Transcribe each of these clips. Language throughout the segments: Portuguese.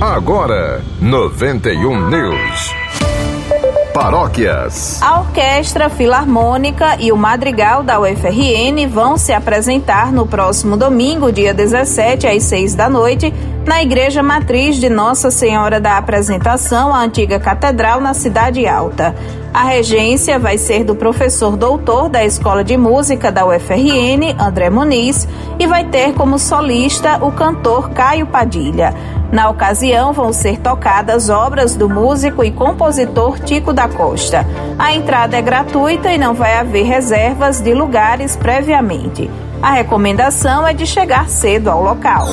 Agora, 91 News. Paróquias. A Orquestra Filarmônica e o Madrigal da UFRN vão se apresentar no próximo domingo, dia 17, às 6 da noite, na Igreja Matriz de Nossa Senhora da Apresentação, a antiga catedral na Cidade Alta. A regência vai ser do professor doutor da Escola de Música da UFRN, André Muniz, e vai ter como solista o cantor Caio Padilha. Na ocasião, vão ser tocadas obras do músico e compositor Tico da Costa. A entrada é gratuita e não vai haver reservas de lugares previamente. A recomendação é de chegar cedo ao local.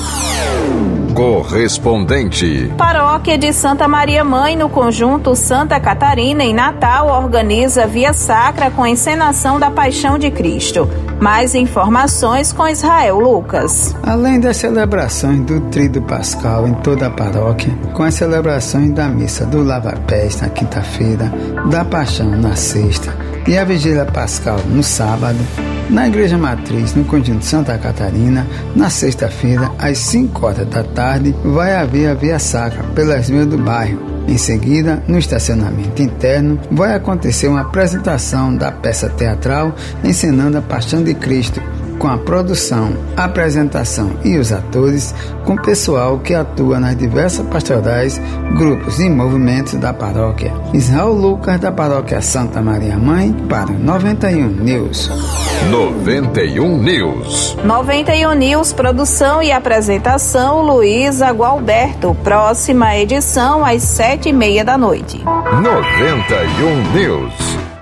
Correspondente. Paróquia de Santa Maria Mãe, no conjunto Santa Catarina, em Natal, organiza Via Sacra com encenação da Paixão de Cristo. Mais informações com Israel Lucas. Além das celebrações do Trido Pascal em toda a paróquia, com as celebrações da missa do Lava Pés na quinta-feira, da Paixão na sexta e a Vigília Pascal no sábado, na Igreja Matriz, no Conjunto Santa Catarina, na sexta-feira, às 5 horas da tarde, vai haver a via sacra pelas vias do bairro. Em seguida, no estacionamento interno, vai acontecer uma apresentação da peça teatral encenando a Paixão de Cristo, com a produção, apresentação e os atores, com pessoal que atua nas diversas pastorais, grupos e movimentos da paróquia. Israel Lucas, da paróquia Santa Maria Mãe, para 91 News. 91 News. 91 News, produção e apresentação, Luísa Gualberto. Próxima edição às sete e meia da noite. 91 News.